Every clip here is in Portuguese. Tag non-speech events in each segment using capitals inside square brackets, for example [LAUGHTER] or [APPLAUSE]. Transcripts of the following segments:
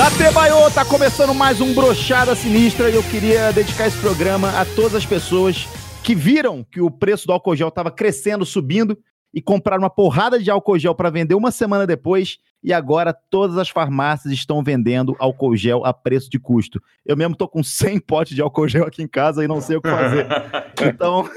Da Tebaiô, tá começando mais um Brochada Sinistra e eu queria dedicar esse programa a todas as pessoas que viram que o preço do álcool gel tava crescendo, subindo e compraram uma porrada de álcool gel para vender uma semana depois e agora todas as farmácias estão vendendo álcool gel a preço de custo. Eu mesmo tô com 100 [LAUGHS] potes de álcool gel aqui em casa e não sei o que fazer. [LAUGHS] Então,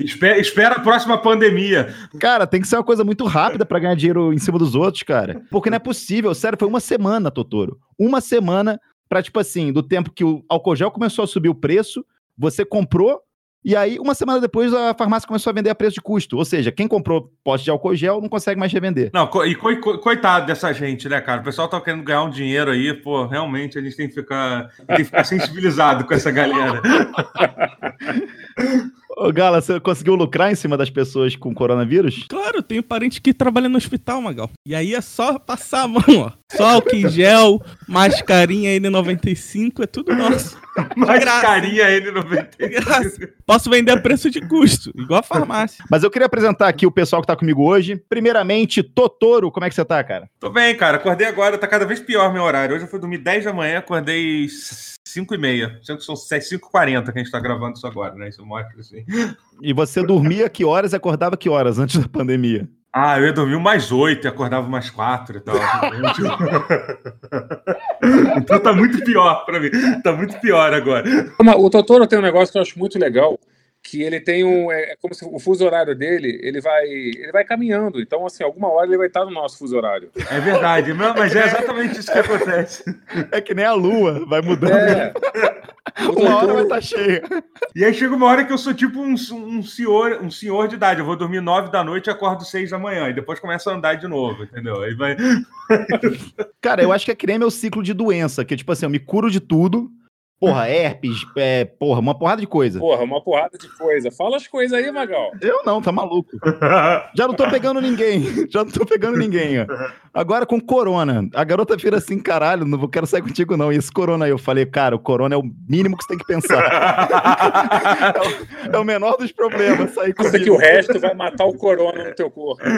espera, espera a próxima pandemia. cara, tem que ser uma coisa muito rápida para ganhar dinheiro em cima dos outros, cara. Porque não é possível, sério, foi uma semana, Totoro. Uma semana para tipo assim, do tempo que o álcool gel começou a subir o preço, você comprou e aí, uma semana depois, a farmácia começou a vender a preço de custo. Ou seja, quem comprou pote de álcool gel não consegue mais revender. Não, e co- co- coitado dessa gente, né, cara? O pessoal tá querendo ganhar um dinheiro aí, pô, realmente a gente tem que ficar, tem que ficar sensibilizado com essa galera. [LAUGHS] Ô, Gala, você conseguiu lucrar em cima das pessoas com coronavírus? Claro, eu tenho parente que trabalha no hospital, Magal. E aí é só passar a mão, ó. Só álcool em [LAUGHS] gel, mascarinha N95, é tudo nosso. [LAUGHS] Mais graça. carinha ele no De graça. Posso vender a preço de custo, igual a farmácia. Mas eu queria apresentar aqui o pessoal que tá comigo hoje. Primeiramente, Totoro, como é que você tá, cara? Tô bem, cara. Acordei agora, tá cada vez pior meu horário. Hoje eu fui dormir 10 da manhã, acordei 5 e meia. Sendo que são 5h40 que a gente tá gravando isso agora, né? Isso mostra assim. E você dormia que horas e acordava que horas antes da pandemia? Ah, eu ia dormir mais 8 e acordava mais 4 e tal. [LAUGHS] então tá muito pior pra mim. Tá muito pior agora. O Totoro tem um negócio que eu acho muito legal, que ele tem um. É é como se o fuso horário dele, ele vai, ele vai caminhando. Então, assim, alguma hora ele vai estar no nosso fuso horário. É verdade, não, mas é exatamente isso que acontece. É que nem a lua, vai mudando. É. Uma hora vai estar cheia. E aí chega uma hora que eu sou tipo um, um senhor, um senhor de idade. Eu vou dormir 9 da noite e acordo 6 da manhã. E depois começa a andar de novo, entendeu? Aí vai. Cara, eu acho que é que nem meu ciclo de doença, que tipo assim, eu me curo de tudo. Porra, herpes, é, porra, uma porrada de coisa. porra, uma porrada de coisa. Fala as coisas aí, Magal. Eu não, tá maluco. [LAUGHS] Já não tô pegando ninguém. [LAUGHS] Já não tô pegando ninguém, ó. Agora com corona. A garota vira assim, caralho, não vou- quero sair contigo, não. E esse corona aí, eu falei, cara, o corona é o mínimo que você tem que pensar. [LAUGHS] É o, é o menor dos problemas sair Pensa que comigo. o resto vai matar o corona no teu corpo. [LAUGHS]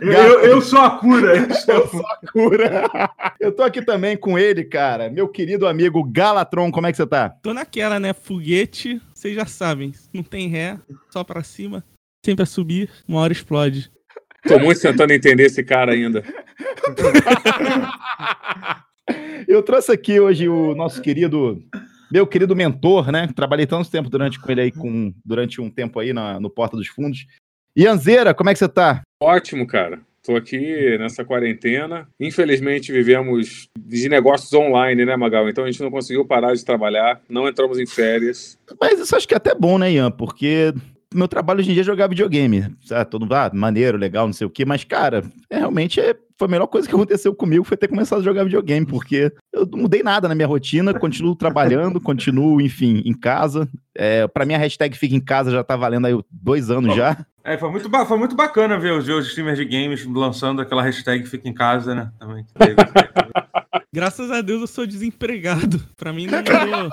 Eu, eu- eu sou a cura. Eu sou Eu sou a cura. Eu tô aqui também com ele, cara. Meu querido amigo Galatron, como é que você tá? Tô naquela, né? Foguete, vocês já sabem. Não tem ré, só pra cima. Sempre a subir, uma hora explode. Tô muito tentando entender esse cara ainda. Eu trouxe aqui hoje o nosso querido, meu querido mentor, né? Trabalhei tanto tempo durante com ele aí, com, durante um tempo aí na, no Porta dos Fundos. Ianzeira, como é que você tá? Ótimo, cara. Tô aqui nessa quarentena. Infelizmente vivemos de negócios online, né, Magal? Então a gente não conseguiu parar de trabalhar, não entramos em férias. Mas isso acho que é até bom, né, Ian? Porque meu trabalho hoje em dia é jogar videogame. Sabe? Todo mundo, ah, maneiro, legal, não sei o quê. Mas, cara, é, realmente é, foi a melhor coisa que aconteceu comigo foi ter começado a jogar videogame, porque eu não mudei nada na minha rotina, continuo trabalhando, [LAUGHS] continuo, enfim, em casa. É, para mim, a hashtag Fica em Casa já tá valendo aí dois anos já. É, foi, muito foi muito bacana ver os, os streamers de games lançando aquela hashtag Fica em Casa, né? Também. [LAUGHS] Graças a Deus eu sou desempregado. Pra mim não mudou.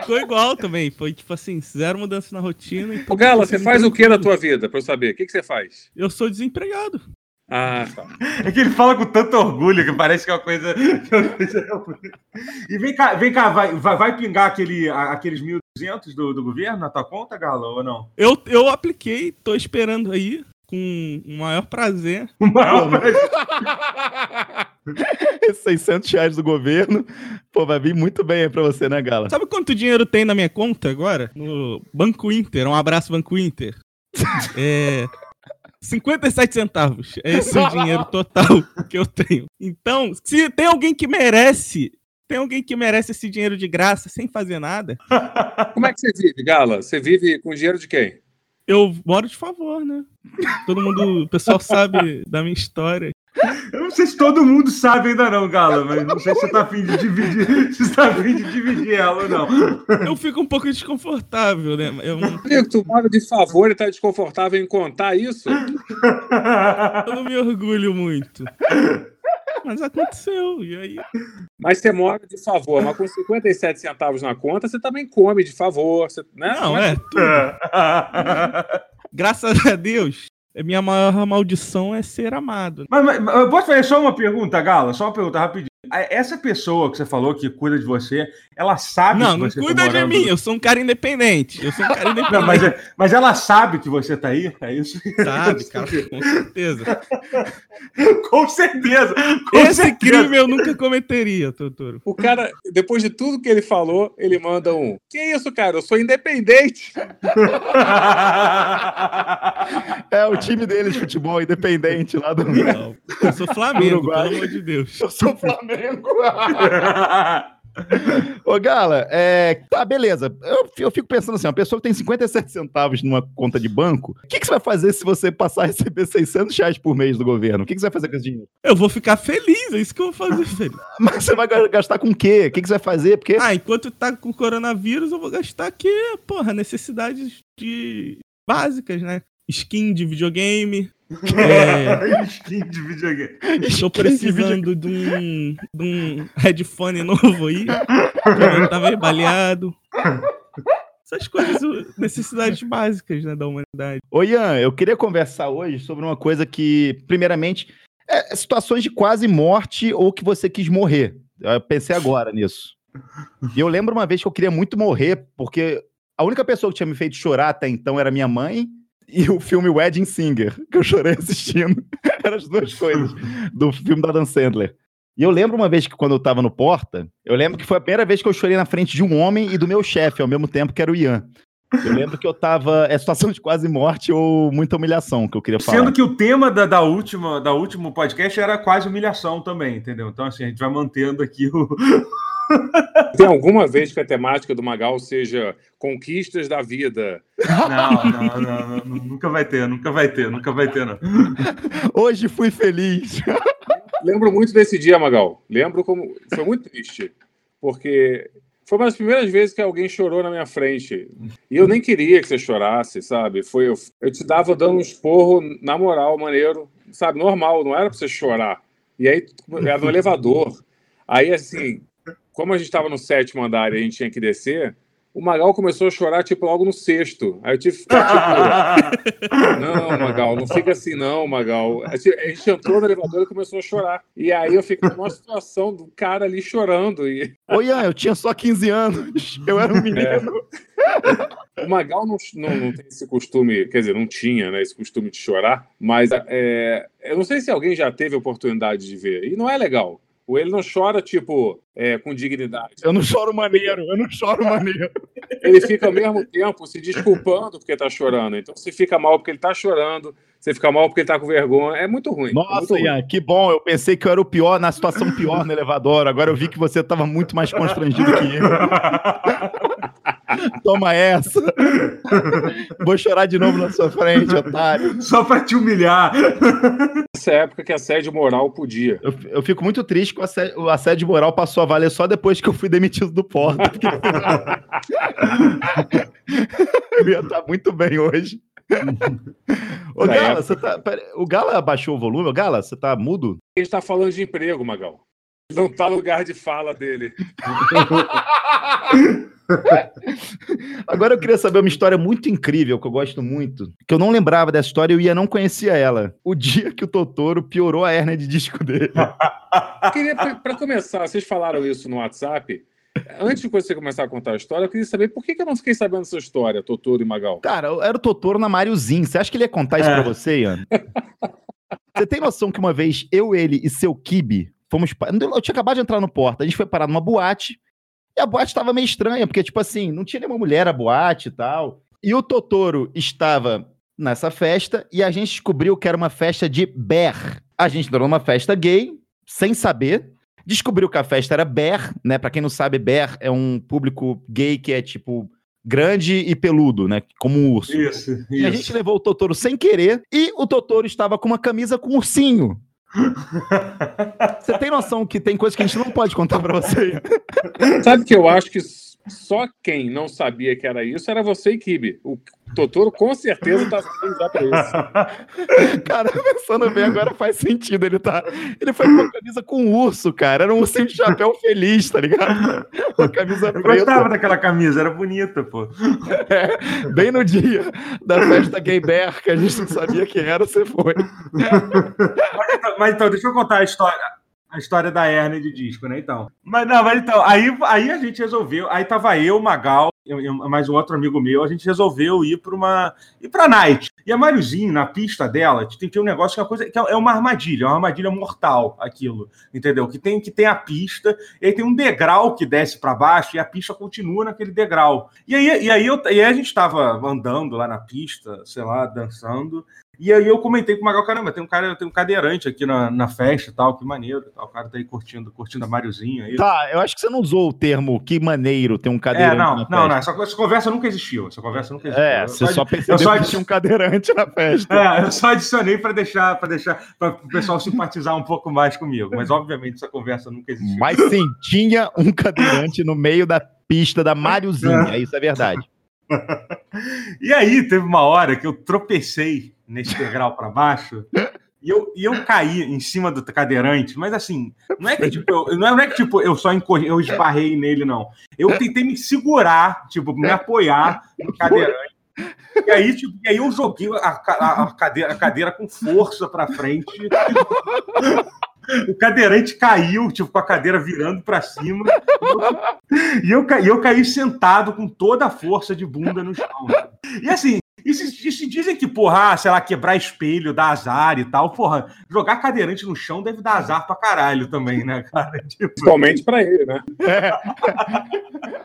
Ficou igual também. Foi tipo assim, zero mudança na rotina. então Ô, Gala, você faz o que da tua vida, pra eu saber? O que, que você faz? Eu sou desempregado. Ah, tá. É que ele fala com tanto orgulho que parece que é uma coisa. E vem cá, vem cá vai, vai, vai pingar aquele, aqueles 1.200 do, do governo na tua conta, Gala, ou não? Eu, eu apliquei, tô esperando aí, com o maior prazer. [LAUGHS] O maior prazer. [LAUGHS] Esses 600 reais do governo, pô, vai vir muito bem aí pra você, né, Gala? Sabe quanto dinheiro tem na minha conta agora? No Banco Inter. Um abraço, Banco Inter. [LAUGHS] É. 57 centavos. É esse o dinheiro total que eu tenho. Então, se tem alguém que merece, tem alguém que merece esse dinheiro de graça sem fazer nada, Como é que você vive, Gala? Você vive com dinheiro de quem? Eu moro de favor, né? Todo mundo, o pessoal sabe da minha história. Eu não sei se todo mundo sabe ainda não, Gala, mas não sei se você tá afim de dividir, [LAUGHS] se você tá afim de dividir ela ou não. Eu fico um pouco desconfortável, né? Eu, Amigo, tu mora de favor e tá desconfortável em contar isso? eu não me orgulho muito. Mas aconteceu, e aí? Mas você mora de favor, mas com 57 centavos na conta, você também come de favor, você, né? Não, é. tudo. Graças a Deus, minha maior maldição é ser amado. Mas, mas, mas eu posso fazer só uma pergunta, Gala? Só uma pergunta rapidinho. Essa pessoa que você falou que cuida de você, ela sabe Não, que não você tá cuida de morando- mim, eu sou um cara independente. Eu sou um cara [LAUGHS] independente. Não, mas, é- mas ela sabe que você tá aí? É isso? Sabe, [LAUGHS] cara, com certeza. [LAUGHS] com certeza. Com Esse certeza. crime eu nunca cometeria, Totoro. O cara, depois de tudo que ele falou, ele manda um. Que isso, cara? Eu sou independente. É o time dele de futebol independente lá do. Não, eu sou Flamengo, pelo amor de Deus. Eu sou Flamengo. Ô, Gala, é, tá, beleza. Eu, eu fico pensando assim, uma pessoa que tem 57 centavos numa conta de banco, o que, que você vai fazer se você passar a receber 600 reais por mês do governo? O que, que você vai fazer com esse dinheiro? Eu vou ficar feliz, é isso que eu vou fazer, [LAUGHS] filho. Mas você vai ga- gastar com o quê? O que, que você vai fazer? Porque Ah, enquanto tá com coronavírus, eu vou gastar aqui, porra, necessidades de básicas, né? Skin de videogame. É, [LAUGHS] Skin de videogame. tô precisando de um, de um headphone novo aí. que tá meio baleado. Essas coisas, necessidades básicas né, da humanidade. Ô Ian, eu queria conversar hoje sobre uma coisa que, primeiramente, é situações de quase morte ou que você quis morrer. Eu pensei agora nisso. E eu lembro uma vez que eu queria muito morrer, porque a única pessoa que tinha me feito chorar até então era minha mãe e o filme Wedding Singer, que eu chorei assistindo. [LAUGHS] Eram as duas coisas do filme da Dan Sandler. E eu lembro uma vez que quando eu tava no Porta, eu lembro que foi a primeira vez que eu chorei na frente de um homem e do meu chefe ao mesmo tempo, que era o Ian. Eu lembro que eu tava. É situação de quase morte ou muita humilhação que eu queria falar. Sendo que o tema da, da última, da último podcast era quase humilhação também, entendeu? Então, assim, a gente vai mantendo aqui o. [LAUGHS] [LAUGHS] Tem alguma vez que a temática do Magal seja conquistas da vida? Não, não, não, não, nunca vai ter, nunca vai ter, nunca vai ter, não. [LAUGHS] Hoje fui feliz. [LAUGHS] Lembro muito desse dia, Magal. Lembro como. Foi muito triste. Porque foi uma das primeiras vezes que alguém chorou na minha frente. E eu nem queria que você chorasse, sabe? Foi, eu, eu te dava dando um esporro, na moral, maneiro, sabe? Normal, não era pra você chorar. E aí, era no elevador. Aí, assim, como a gente estava no sétimo andar e a gente tinha que descer, o Magal começou a chorar, tipo, logo no sexto. Aí eu tive que ficar, tipo, [LAUGHS] não, Magal, não fica assim, não, Magal. A gente entrou no elevador e começou a chorar. E aí eu fiquei numa situação do cara ali chorando. E Ô Ian, eu tinha só 15 anos. Eu era um menino. o Magal não, não, não tem esse costume, quer dizer, não tinha né, esse costume de chorar, mas é, eu não sei se alguém já teve a oportunidade de ver. E não é legal. Ou ele não chora, tipo, é, com dignidade. Eu não choro maneiro, eu não choro maneiro. Ele fica ao mesmo tempo se desculpando porque tá chorando. Então você fica mal porque ele tá chorando, você fica mal porque ele tá com vergonha. É muito ruim. é muito Nossa, ruim. Ian, que bom. Eu pensei que eu era o pior, na situação pior no elevador. Agora eu vi que você tava muito mais constrangido que eu. [LAUGHS] Toma essa. Vou chorar de novo na sua frente, otário. Só pra te humilhar. Nessa época que assédio moral podia. Eu, eu fico muito triste que o assédio, o assédio moral passou a valer só depois que eu fui demitido do Porta. porque [LAUGHS] eu ia estar muito bem hoje. Ô, Na Gala, época. você tá. pera- o Gala abaixou o volume? Ô, Gala, você tá mudo? A gente tá falando de emprego, Magal. Não tá no lugar de fala dele. [LAUGHS] [LAUGHS] Agora eu queria saber uma história muito incrível, que eu gosto muito. Que eu não lembrava dessa história e Ia não conhecia ela. O dia que o Totoro piorou a hérnia de disco dele. Eu [LAUGHS] queria, para começar, vocês falaram isso no WhatsApp. Antes de você começar a contar a história, eu queria saber por que, que eu não fiquei sabendo dessa história, Totoro e Magal. Cara, era o Totoro na Mariozinho. Você acha que ele ia contar isso É. pra você, Ian? [LAUGHS] Você tem noção que uma vez eu, ele e seu Kibe fomos. Eu tinha acabado de entrar no porta. A gente foi parar numa boate. E a boate tava meio estranha, porque, tipo assim, não tinha nenhuma mulher a boate e tal. E o Totoro estava nessa festa e a gente descobriu que era uma festa de bear. A gente entrou numa festa gay, sem saber. Descobriu que a festa era bear, né? Pra quem não sabe, bear é um público gay que é, tipo, grande e peludo, né? Como um urso. Isso, E a gente levou o Totoro sem querer e o Totoro estava com uma camisa com ursinho. Você tem noção que tem coisa que a gente não pode contar pra você? Sabe que eu acho que só quem não sabia que era isso era você e Kibe. O, Totoro com certeza tá saindo já pra isso. [LAUGHS] Cara, pensando bem, agora faz sentido. Ele tá. Ele foi com a camisa com um urso, cara. Era um ursinho de chapéu feliz, tá ligado? Com a camisa Eu preta. gostava daquela camisa, era bonita, pô. [LAUGHS] É, bem no dia da festa gay bear, que a gente não sabia quem era, você foi. Mas então, mas então, deixa eu contar a história. A história da hernia de disco, né? Então. Mas não, mas então, aí, aí a gente resolveu. Aí tava eu, Magal, eu, eu- mais um outro amigo meu, a gente resolveu ir para uma. ir pra night. E a Mariozinho, na pista dela, tem, tem um negócio que é uma coisa. que é uma armadilha, é uma armadilha mortal, aquilo. Entendeu? Que tem, que tem a pista, e aí tem um degrau que desce para baixo, e a pista continua naquele degrau. E aí, e aí, eu, e aí a gente tava andando lá na pista, sei lá, dançando. E aí eu comentei com o Magal, caramba, tem um cara, tem um cadeirante aqui na, na festa e tal, que maneiro. Tal. O cara tá aí curtindo, curtindo a Mariozinho aí. Tá, eu acho que você não usou o termo que maneiro ter um é, cadeirante. não, na não, não, festa. essa, essa conversa nunca existiu. Essa conversa nunca existiu. É, Eu você só percebeu só que tinha um cadeirante na festa. É, eu só adicionei para deixar, para deixar, para o pessoal simpatizar um pouco mais comigo. Mas obviamente essa conversa nunca existiu. Mas sim, tinha um cadeirante no meio da pista da Mariozinha, isso é verdade. [LAUGHS] E aí teve uma hora que eu tropecei nesse degrau para baixo. E eu, e eu caí em cima do cadeirante, mas assim, não é que tipo, eu, não é, não é que, tipo, eu só encorri, eu esbarrei nele, não. Eu tentei me segurar, tipo, me apoiar no cadeirante. E aí, tipo, e aí eu joguei a, a- a cadeira, a cadeira com força para frente. O cadeirante caiu, tipo, com a cadeira virando para cima. E eu, e eu caí sentado com toda a força de bunda no chão. E assim, e se, e se dizem que, porra, ah, sei lá, quebrar espelho dá azar e tal, porra, jogar cadeirante no chão deve dar azar pra caralho também, né, cara? [LAUGHS] Tipo, Principalmente pra ele, né? [LAUGHS]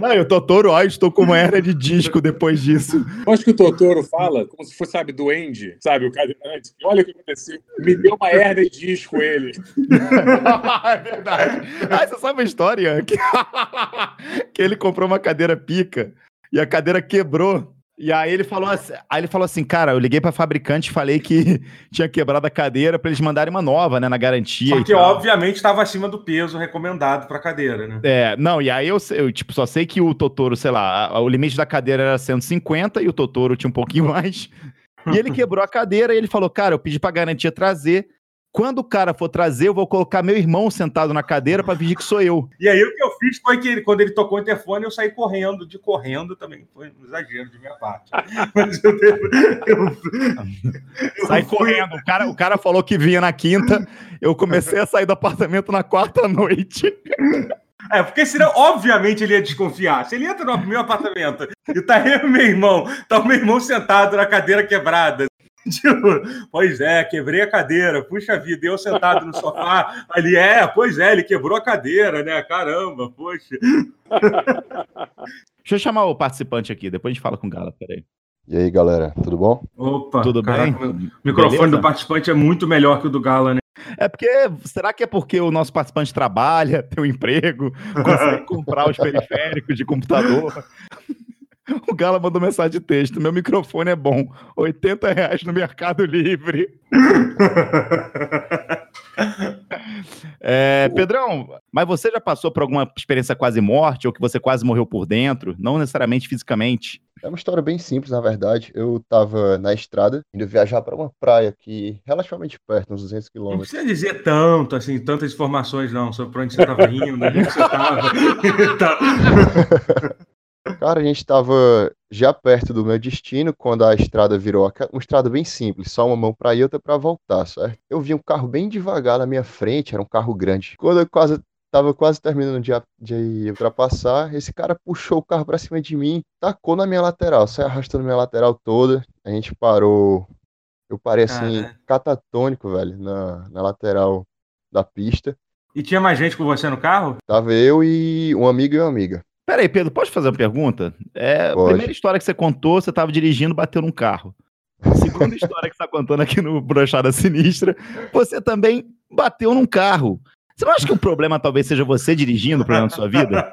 Não, e o Totoro, ó, estou com uma hernia de disco depois disso. Eu acho que o Totoro fala como se fosse, sabe, duende, sabe, o cadeirante. Olha o que aconteceu. Me deu uma hernia de disco ele. [LAUGHS] é verdade. Ah, você sabe a história? Que, [LAUGHS] que ele comprou uma cadeira pica e a cadeira quebrou. E aí ele falou assim, aí ele falou assim, cara, eu liguei pra fabricante e falei que [LAUGHS] tinha quebrado a cadeira pra eles mandarem uma nova, né, na garantia. Só e que, tal. obviamente, estava acima do peso recomendado pra cadeira, né? É, não, e aí eu, eu, tipo, só sei que o Totoro, sei lá, a- o limite da cadeira era 150 e o Totoro tinha um pouquinho [LAUGHS] mais. E ele quebrou a cadeira e ele falou, cara, eu pedi pra garantia trazer. Quando o cara for trazer, eu vou colocar meu irmão sentado na cadeira pra fingir que sou eu. E aí o que eu fiz foi que ele- quando ele tocou o interfone, eu saí correndo, de correndo também. Foi um exagero de minha parte. [LAUGHS] Mas eu, eu, eu Sai fui- correndo. O cara, o cara falou que vinha na quinta. Eu comecei a sair do apartamento na quarta noite. É, porque senão, obviamente, ele ia desconfiar. Se ele entra no meu apartamento e tá eu meu irmão, tá o meu irmão sentado na cadeira quebrada. [LAUGHS] Tipo, pois é, quebrei a cadeira, puxa vida, eu sentado no sofá [LAUGHS] ali, é, pois é, ele quebrou a cadeira, né? Caramba, poxa. Deixa eu chamar o participante aqui, depois a gente fala com o Gala, peraí. E aí, galera, tudo bom? Opa, Tudo bem? caraca, O microfone Beleza? do participante é muito melhor que o do Gala, né? É porque, será que é porque o nosso participante trabalha, [LAUGHS] tem um emprego, consegue comprar os periféricos de computador? O Gala mandou mensagem de texto, meu microfone é bom, 80 reais no Mercado Livre. [LAUGHS] É, Pedrão, mas você já passou por alguma experiência quase morte, ou que você quase morreu por dentro? Não necessariamente fisicamente. É uma história bem simples, na verdade. Eu tava na estrada, indo viajar para uma praia aqui, relativamente perto, uns 200 Não quilômetros. precisa dizer tanto, assim, tantas informações, não, sobre pra onde você estava indo, onde é você estava. [LAUGHS] [LAUGHS] Cara, a gente tava já perto do meu destino, quando a estrada virou uma estrada bem simples, só uma mão para ir e outra para voltar, certo? Eu vi um carro bem devagar na minha frente, era um carro grande. Quando eu quase tava quase terminando de, de ultrapassar, esse cara puxou o carro para cima de mim, tacou na minha lateral, saiu arrastando minha lateral toda. A gente parou. Eu parei assim, Caralho. catatônico, velho, na, na lateral da pista. E tinha mais gente com você no carro? Tava eu e um amigo e uma amiga. Peraí, Pedro, pode fazer uma pergunta? É, Pode. primeira história que você contou, você estava dirigindo, bateu num carro. Segunda [LAUGHS] história que você está contando aqui no Brochada Sinistra, você também bateu num carro. Você não acha que o problema talvez seja você dirigindo o problema da sua vida?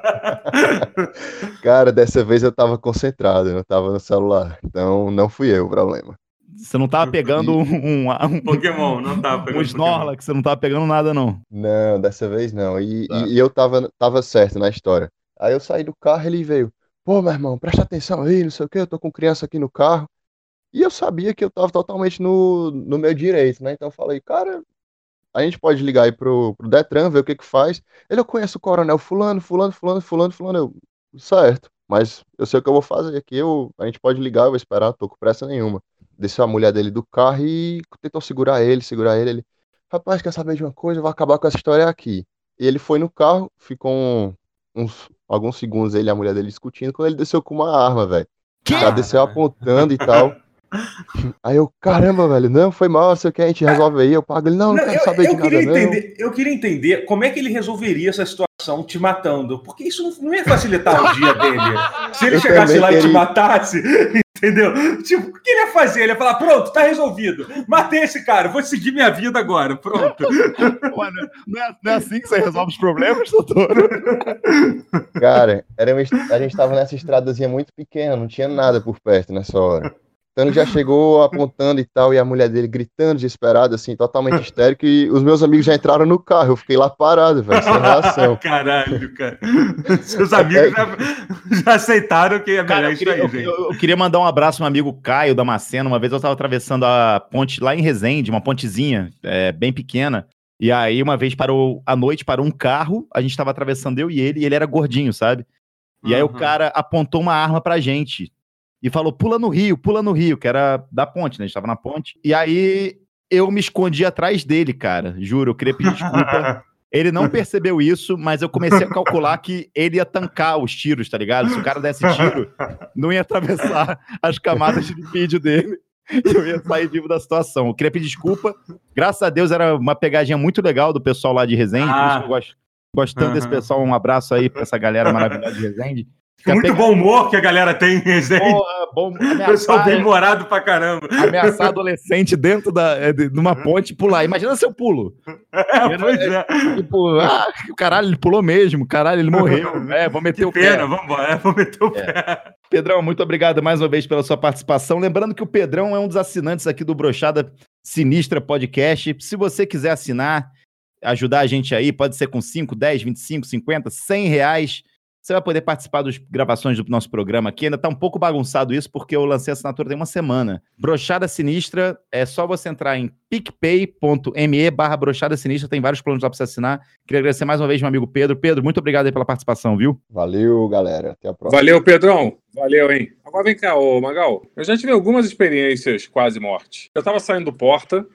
[LAUGHS] Cara, dessa vez eu tava concentrado, eu não tava no celular. Então não fui eu o problema. Você não tava pegando um, um, um, Pokémon, não tá um pegando Snorlax, você não tava pegando nada, não. Não, dessa vez não. E, Tá. e- e eu tava, tava certo na história. Aí eu saí do carro, ele veio, pô, meu irmão, presta atenção aí, não sei o que, eu tô com criança aqui no carro. E eu sabia que eu tava totalmente no, no meu direito, né? Então eu falei, cara, a gente pode ligar aí pro, pro Detran, ver o que que faz. Ele, eu conheço o coronel fulano, fulano, fulano, fulano, fulano. Eu, certo, mas eu sei o que eu vou fazer aqui, eu, a gente pode ligar, eu vou esperar, tô com pressa nenhuma. Desceu a mulher dele do carro e tentou segurar ele, segurar ele, ele, rapaz, quer saber de uma coisa? Eu vou acabar com essa história aqui. E ele foi no carro, ficou uns alguns segundos ele e a mulher dele discutindo, quando ele desceu com uma arma, velho. Já desceu apontando e tal. [LAUGHS] Aí eu, caramba, velho, não, foi mal, sei o que, a gente resolve aí, eu pago ele, não, não, não quero eu, saber eu de nada, entender, não. Eu queria entender como é que ele resolveria essa situação te matando, porque isso não, ia facilitar o dia dele. [LAUGHS] Se ele eu chegasse lá queria... e te matasse, entendeu? Tipo, o que ele ia fazer? Ele ia falar, pronto, tá resolvido, matei esse cara, vou seguir minha vida agora, pronto. [LAUGHS] Mano, não, é, não é assim que você resolve os problemas, doutor? Cara, era uma, a gente tava nessa estradazinha muito pequena, não tinha nada por perto nessa hora. Então ele já chegou [LAUGHS] apontando e tal, e a mulher dele gritando, desesperada, assim, totalmente histérico, e os meus amigos já entraram no carro, eu fiquei lá parado, velho, sem reação. [LAUGHS] Caralho, cara. [LAUGHS] Seus amigos já, já aceitaram que é melhor isso aí, eu, gente. Eu, eu, queria mandar um abraço meu amigo Caio Damasceno, uma vez eu estava atravessando a ponte lá em Resende, uma pontezinha, é, bem pequena, e aí uma vez parou, à noite parou um carro, a gente estava atravessando eu e ele, e ele era gordinho, sabe? E uhum. aí o cara apontou uma arma pra gente e falou: pula no rio, pula no rio, que era da ponte, né? A gente tava na ponte. E aí eu me escondi atrás dele, cara. Juro, eu queria pedir desculpa. [LAUGHS] Ele não percebeu isso, mas eu comecei a calcular que ele ia tancar os tiros, tá ligado? Se o cara desse tiro, não ia atravessar as camadas de vídeo dele. E eu ia sair vivo da situação. Eu queria pedir desculpa. Graças a Deus era uma pegadinha muito legal do pessoal lá de Resende. Ah. eu gosto, gosto tanto uhum. desse pessoal. Um abraço aí pra essa galera maravilhosa de Resende. Muito bom humor que a galera tem. [LAUGHS] Porra, bom, Pessoal bem morado pra caramba. Ameaçar [LAUGHS] adolescente dentro da, é, de, uma ponte e pular. Imagina seu pulo. É, pois é. Tipo, ah, caralho, ele pulou mesmo. Caralho, ele morreu. [LAUGHS] É, vou meter que o pena, pé. Vambora, é, vou meter o é. pé. Pedrão, muito obrigado mais uma vez pela sua participação. Lembrando que o Pedrão é um dos assinantes aqui do Brochada Sinistra Podcast. Se você quiser assinar, ajudar a gente aí, pode ser com 5, 10, 25, 50, 100 reais você vai poder participar das gravações do nosso programa aqui. Ainda tá um pouco bagunçado isso, porque eu lancei a assinatura tem uma semana. Brochada Sinistra, é só você entrar em picpay.me barra brochada sinistra, tem vários planos lá pra você assinar. Queria agradecer mais uma vez meu amigo Pedro. Pedro, muito obrigado aí pela participação, viu? Valeu, galera. Até a próxima. Valeu, Pedrão. Valeu, hein? Agora vem cá, ô Magal. Eu já tive algumas experiências quase morte. Eu tava saindo do Porta,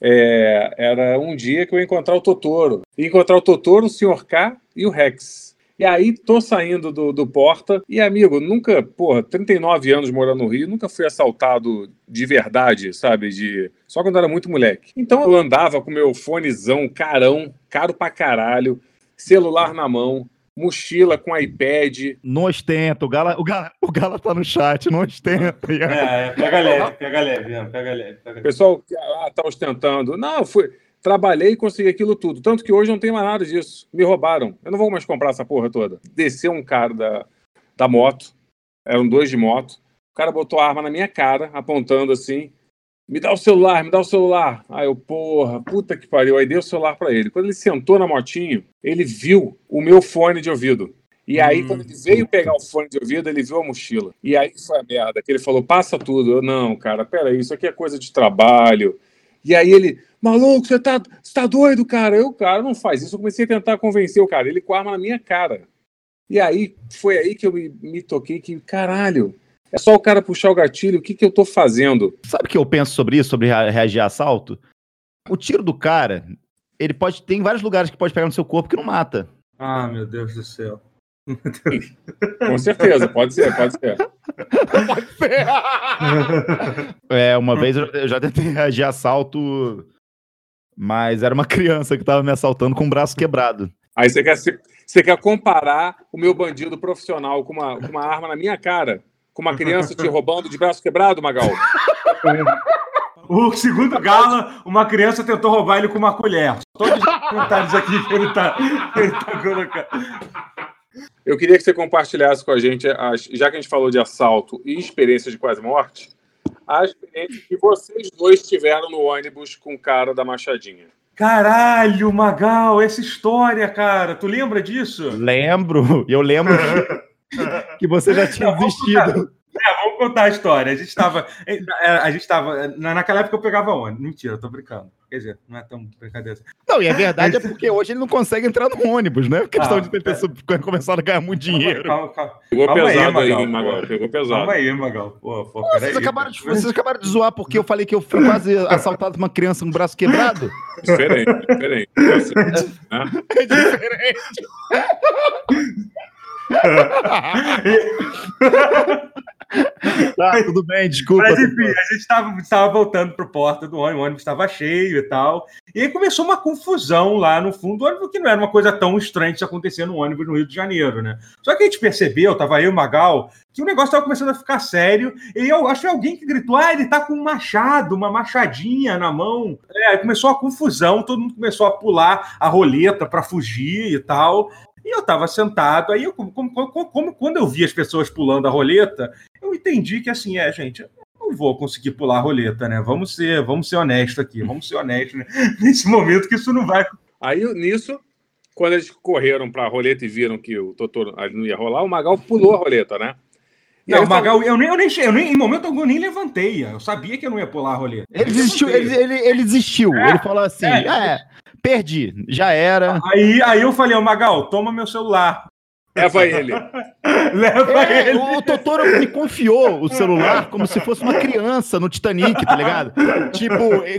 é, era um dia que eu ia encontrar o Totoro. Ia encontrar o Totoro, o Sr. K e o Rex. E aí tô saindo do, do Porta e, amigo, nunca, porra, 39 anos morando no Rio, nunca fui assaltado de verdade, sabe? De Só quando era muito moleque. Então eu andava com meu fonezão carão, caro pra caralho, celular na mão, mochila com iPad. Não ostenta, o Gala, o Gala, o Gala tá no chat, não ostenta. É, é pega leve, pega leve, pega leve. Pega leve. Pessoal ah, tá ostentando. Não, fui trabalhei e consegui aquilo tudo. Tanto que hoje não tem mais nada disso. Me roubaram. Eu não vou mais comprar essa porra toda. Desceu um cara da, da moto, eram dois de moto. O cara botou a arma na minha cara, apontando assim. Me dá o celular, me dá o celular. Aí eu, porra, puta que pariu. Aí dei o celular para ele. Quando ele sentou na motinho, ele viu o meu fone de ouvido. E aí, hum, quando ele veio pegar o fone de ouvido, ele viu a mochila. E aí foi a merda, que ele falou, passa tudo. Eu, não, cara, peraí, isso aqui é coisa de trabalho. E aí ele, maluco, você tá, você tá doido, cara? Eu, cara, não faz isso. Eu comecei a tentar convencer o cara, ele com a arma na minha cara. E aí, foi aí que eu me, me toquei que, caralho, é só o cara puxar o gatilho, o que que eu tô fazendo? Sabe o que eu penso sobre isso, sobre reagir a assalto? O tiro do cara, ele pode, tem vários lugares que pode pegar no seu corpo que não mata. Ah, meu Deus do céu. [LAUGHS] Com certeza, pode ser, pode ser. Pode ser. [LAUGHS] é, uma vez eu já tentei reagir a assalto, mas era uma criança que estava me assaltando com o braço quebrado. Aí você quer, você quer comparar o meu bandido profissional com uma, com uma arma na minha cara, com uma criança te roubando de braço quebrado, Magal? O segundo gala, uma criança tentou roubar ele com uma colher. Todos os comentários aqui que ele tá, ele tá colocando. Eu queria que você compartilhasse com a gente, já que a gente falou de assalto e experiência de quase morte, a experiência que vocês dois tiveram no ônibus com o cara da Machadinha. Caralho, Magal, essa história, cara. Tu lembra disso? Lembro. Eu lembro que, [LAUGHS] que você já tinha Não, vamos desistido. Vamos contar a história. A gente estava. A gente estava. Naquela época eu pegava ônibus. Mentira, eu tô brincando. Quer dizer, não é tão brincadeira assim. Não, e a verdade é porque hoje ele não consegue entrar no ônibus, né? Questão Ah, de ter pessoa- começado a ganhar muito dinheiro. Calma, calma. Pegou Calma aí, pesado aí, Magal, Magal. pô. Pegou pesado. Calma aí, Magal. Pô, pô, Pô, vocês, acabaram de, vocês acabaram de zoar porque eu falei que eu fui quase assaltado por uma criança com o braço quebrado. Diferente, diferente. É diferente. [LAUGHS] [LAUGHS] tá, tudo bem, desculpa. Mas enfim, a gente estava estava voltando para porta do ônibus, o ônibus estava cheio e tal. E aí começou uma confusão lá no fundo do ônibus, que não era uma coisa tão estranha de acontecer no ônibus no Rio de Janeiro, né? Só que a gente percebeu, tava eu e o Magal, que o negócio estava começando a ficar sério. E eu acho que alguém que gritou: ah, ele tá com um machado, uma machadinha na mão. É, aí começou a confusão, todo mundo começou a pular a roleta para fugir e tal. E eu estava sentado, aí eu, como, como- como- quando eu vi as pessoas pulando a roleta, entendi que assim, é, gente, eu não vou conseguir pular a roleta, né? Vamos ser, vamos ser honestos aqui, vamos ser honestos, né? [LAUGHS] Nesse momento que isso não vai. Aí, nisso, quando eles correram pra roleta e viram que o Totoro não ia rolar, o Magal pulou a roleta, né? E Não, falou- Magal, eu nem, eu nem, eu nem, em momento algum, nem levantei. Eu sabia que eu não ia pular a roleta. Ele desistiu, ele, ele, ele desistiu. É, ele falou assim: é. é, perdi, já era. Aí, aí eu falei, ô Magal, toma meu celular. Leva ele. [LAUGHS] Leva É, ele. o Totoro me confiou o celular como se fosse uma criança no Titanic, tá ligado? Tipo,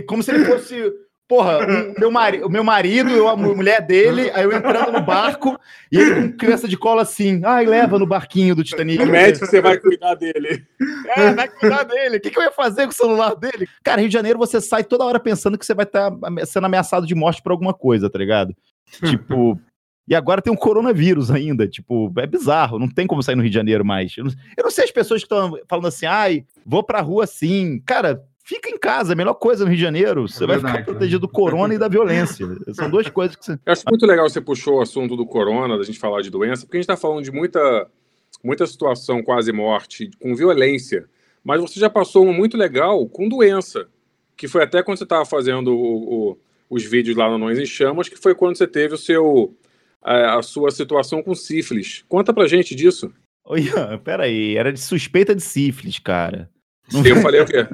como se ele fosse. Porra, o meu, mari o meu marido, eu, a mu- mulher dele, aí eu entrando no barco e ele com criança de cola assim. Ai, leva no barquinho do Titanic. O médico, você vai cuidar dele. É, vai cuidar dele. O que, que eu ia fazer com o celular dele? Cara, Rio de Janeiro, você sai toda hora pensando que você vai estar sendo ameaçado de morte por alguma coisa, tá ligado? Tipo. E agora tem um coronavírus ainda. Tipo, é bizarro. Não tem como sair no Rio de Janeiro mais. Eu não, eu não sei as pessoas que estão falando assim, ai, vou pra rua assim. Cara, fica em casa. É a melhor coisa no Rio de Janeiro. Você É vai verdade, ficar protegido do corona e da violência. [LAUGHS] São duas coisas que você. Eu acho muito legal você puxou o assunto do corona, da gente falar de doença, porque a gente está falando de muita, muita situação quase morte com violência. Mas você já passou uma muito legal com doença, que foi até quando você estava fazendo o- o- os vídeos lá no Nós em Chamas, que foi quando você teve o seu a, a sua situação com sífilis. Conta pra gente disso. Ô, Ian, peraí. Era de suspeita de sífilis, cara. Eu [LAUGHS] falei o quê?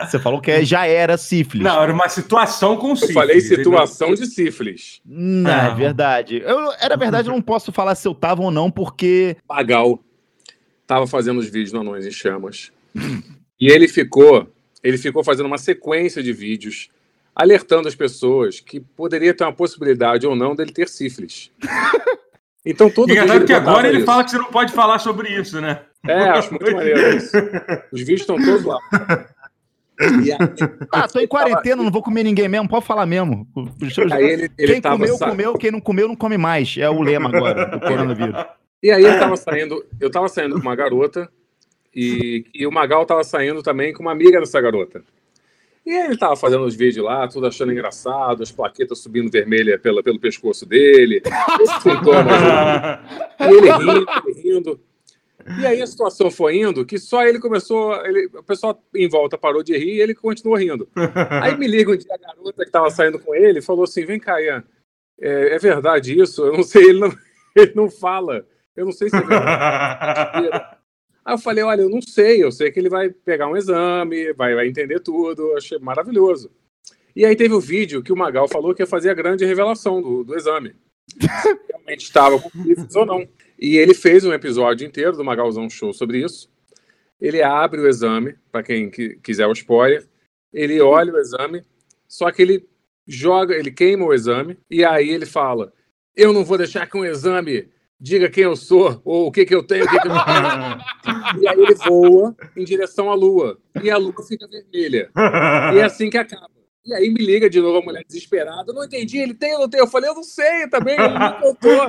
Você falou que é- já era sífilis. Não, era uma situação com Eu sífilis, falei entendeu? situação de sífilis. Não, é Não. verdade. Eu, era verdade, eu não posso falar se eu tava ou não, porque. Magal estava fazendo os vídeos no Anões em Chamas. e ele ficou, ele ficou fazendo uma sequência de vídeos alertando as pessoas que poderia ter uma possibilidade ou não dele ter sífilis. [LAUGHS] Então todo E engraçado que agora ele isso. fala que você não pode falar sobre isso, né? É, [LAUGHS] acho muito maneiro isso. Os vídeos estão todos lá. Aí, Ah, tô em quarentena, não vou comer ninguém mesmo, pode falar mesmo. aí ele, ele quem tava comeu, sa- comeu, quem não comeu, não come mais. É o lema agora do coronavírus. E aí ele tava saindo, eu tava saindo com uma garota e, e o Magal tava saindo também com uma amiga dessa garota. E ele tava fazendo os vídeos lá, tudo achando engraçado, as plaquetas subindo vermelha pela, pelo pescoço dele, sintomas, [LAUGHS] ele rindo, ele rindo. E aí a situação foi indo que só ele começou, ele, o pessoal em volta parou de rir e ele continuou rindo. Aí me liga um dia a garota que tava saindo com ele e falou assim, vem cá, Ian, é, é verdade isso? Eu não sei, ele não, [LAUGHS] ele não fala. Eu não sei se é verdade. Aí eu falei, olha, eu não sei, eu sei que ele vai pegar um exame, vai, vai entender tudo, eu achei maravilhoso. E aí teve o vídeo que o Magal falou que ia fazer a grande revelação do, do exame. Se [LAUGHS] realmente estava com sífilis ou não. E ele fez um episódio inteiro do Magalzão Show sobre isso. Ele abre o exame, para quem qui- quiser o spoiler, ele olha o exame, só que ele joga, ele queima o exame, e aí ele fala, eu não vou deixar que um exame diga quem eu sou, ou o que, que eu tenho, o que, que eu não tenho. [LAUGHS] E aí ele voa em direção à Lua. E a Lua fica vermelha. E é assim que acaba. E aí me liga de novo a mulher desesperada. Eu não entendi, ele tem ou não tem? Eu falei, eu não sei também, ele me contou.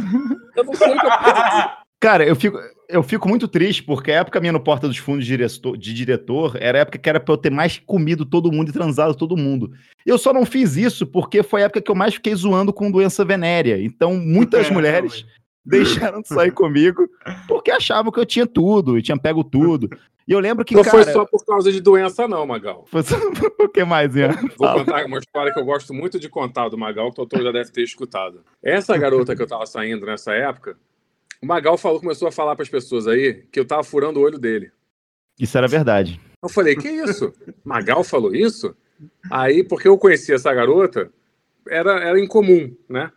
Eu não sei o que eu faço. Cara, eu fico, eu fico muito triste, porque a época minha no Porta dos Fundos de diretor, de diretor era a época que era pra eu ter mais comido todo mundo e transado todo mundo. Eu só não fiz isso porque foi a época que eu mais fiquei zoando com doença venérea. Então, muitas É, mulheres deixaram de sair comigo porque achavam que eu tinha tudo, e tinha pego tudo. E eu lembro que, Não cara... foi só por causa de doença, não, Magal. foi só- [LAUGHS] o que mais, Ian? Vou contar uma história que eu gosto muito de contar do Magal, que o doutor já deve ter escutado. Essa garota que eu tava saindo nessa época, O Magal falou, começou a falar para as pessoas aí que eu tava furando o olho dele. Isso era verdade. Eu falei, que isso? Magal falou isso? Aí, porque eu conhecia essa garota, era, era incomum, né?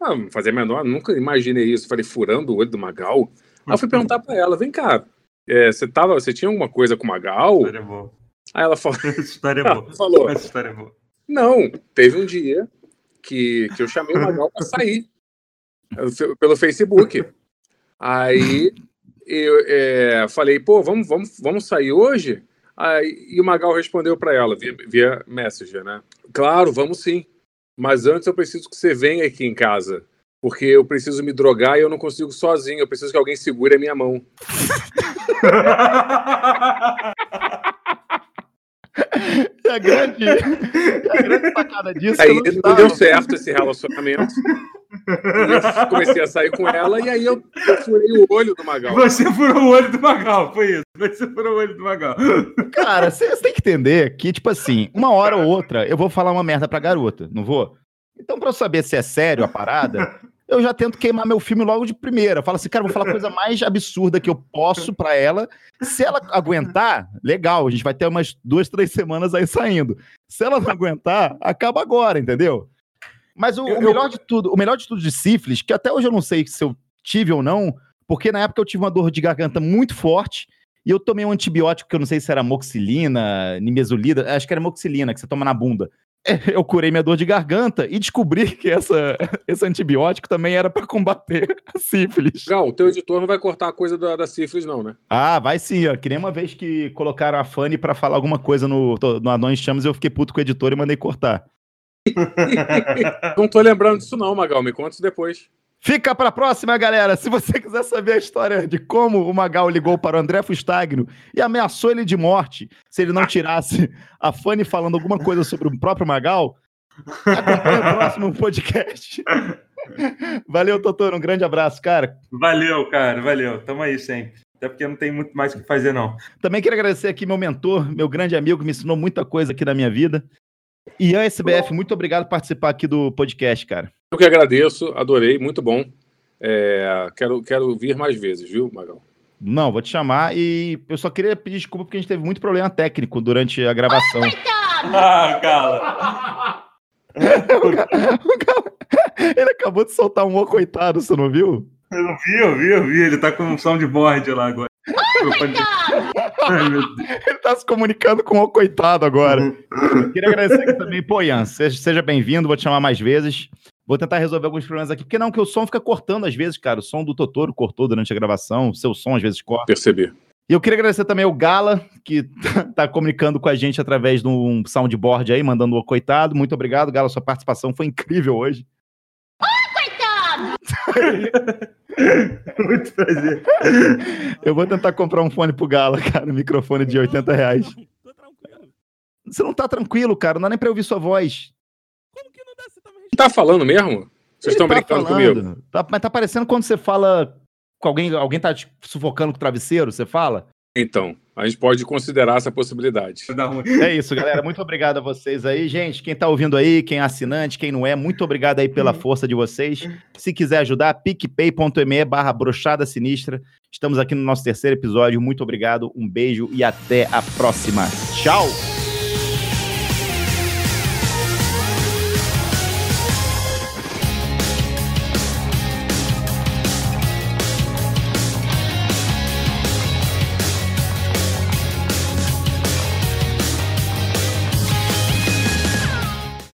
Ah, não fazia menor, nunca imaginei isso. Falei, furando o olho do Magal. Aí eu fui perguntar para ela, vem cá, é, você, tava, você tinha alguma coisa com o Magal? História é boa. Aí ela falou, [LAUGHS] história é boa. ela [LAUGHS] falou Essa história é boa. não, teve um dia que, que eu chamei o Magal para sair pelo Facebook. Aí eu é, falei, pô, vamos, vamos, vamos sair hoje? Aí, e o Magal respondeu para ela via, via Messenger, né? Claro, vamos sim. Mas antes eu preciso que você venha aqui em casa. Porque eu preciso me drogar e eu não consigo sozinho. Eu preciso que alguém segure a minha mão. E [LAUGHS] a grande, e a grande sacada disso. é Aí não deu certo esse relacionamento. [LAUGHS] Eu comecei a sair com ela e aí eu, eu furei o olho do Magal. Você furou o olho do Magal, foi isso. Você furou o olho do Magal. Cara, você tem que entender que, tipo assim, uma hora ou outra eu vou falar uma merda pra garota, não vou? Então, pra eu saber se é sério a parada, eu já tento queimar meu filme logo de primeira. Eu falo assim, cara, vou falar a coisa mais absurda que eu posso pra ela. Se ela aguentar, legal, a gente vai ter umas duas, três semanas aí saindo. Se ela não aguentar, acaba agora, entendeu? Mas o, o Eu- eu- melhor de tudo, o melhor de tudo de sífilis, que até hoje eu não sei se eu tive ou não, porque na época eu tive uma dor de garganta muito forte e eu tomei um antibiótico que eu não sei se era moxilina, nimesulida, acho que era moxilina, que você toma na bunda. É, Eu curei minha dor de garganta e descobri que essa, [LAUGHS] esse antibiótico também era para combater a sífilis. Gal, o teu editor não vai cortar a coisa da, da sífilis, não, né? Ah, vai sim, ó. Que nem uma vez que colocaram a Fanny pra falar alguma coisa no, no Anões Chamas, eu fiquei puto com o editor e mandei cortar. [LAUGHS] Não tô lembrando disso, não, Magal. Me conta isso depois. Fica pra próxima, galera. Se você quiser saber a história de como o Magal ligou para o André Fustagno e ameaçou ele de morte se ele não tirasse a Fanny falando alguma coisa sobre o próprio Magal, acompanhe o próximo podcast. Valeu, Totoro. Um grande abraço, cara. Valeu, cara, valeu. Tamo aí sempre. Até porque não tem muito mais o que fazer, não. Também quero agradecer aqui meu mentor, meu grande amigo, que me ensinou muita coisa aqui na minha vida. Ian SBF, muito obrigado por participar aqui do podcast, cara. Eu que agradeço, adorei, muito bom. É, quero, quero vir mais vezes, viu, Magal? Não, vou te chamar e eu só queria pedir desculpa porque a gente teve muito problema técnico durante a gravação. Ah, cala. [LAUGHS] Ele acabou de soltar um ô coitado, você não viu? Eu vi, eu vi, eu vi. Ele tá com um soundboard lá agora. Ai, meu Deus. Ele tá se comunicando com o ô coitado agora. Queria agradecer aqui também. Pô, Ian, seja, seja bem-vindo, vou te chamar mais vezes. Vou tentar resolver alguns problemas aqui, porque não, que o som fica cortando às vezes, cara. O som do Totoro cortou durante a gravação, o seu som às vezes corta. Percebi. E eu queria agradecer também o Gala, que [LAUGHS] tá comunicando com a gente através de um soundboard aí, mandando o coitado. Muito obrigado, Gala. Sua participação foi incrível hoje. [LAUGHS] Muito prazer. Eu vou tentar comprar um fone pro Gala, cara. Um microfone de 80 reais. Tô tranquilo. Você não tá tranquilo, cara. Não dá nem pra ouvir sua voz. Como que não dá? Você tá me Tá falando mesmo? Vocês estão tá brincando falando. comigo? Tá- mas tá parecendo quando você fala com alguém, alguém tá te sufocando com o travesseiro, você fala? Então, a gente pode considerar essa possibilidade. É isso, galera. Muito obrigado a vocês aí. Gente, quem tá ouvindo aí, quem é assinante, quem não é, muito obrigado aí pela força de vocês. Se quiser ajudar, picpay.me barra brochada sinistra. Estamos aqui no nosso terceiro episódio. Muito obrigado, um beijo e até a próxima. Tchau!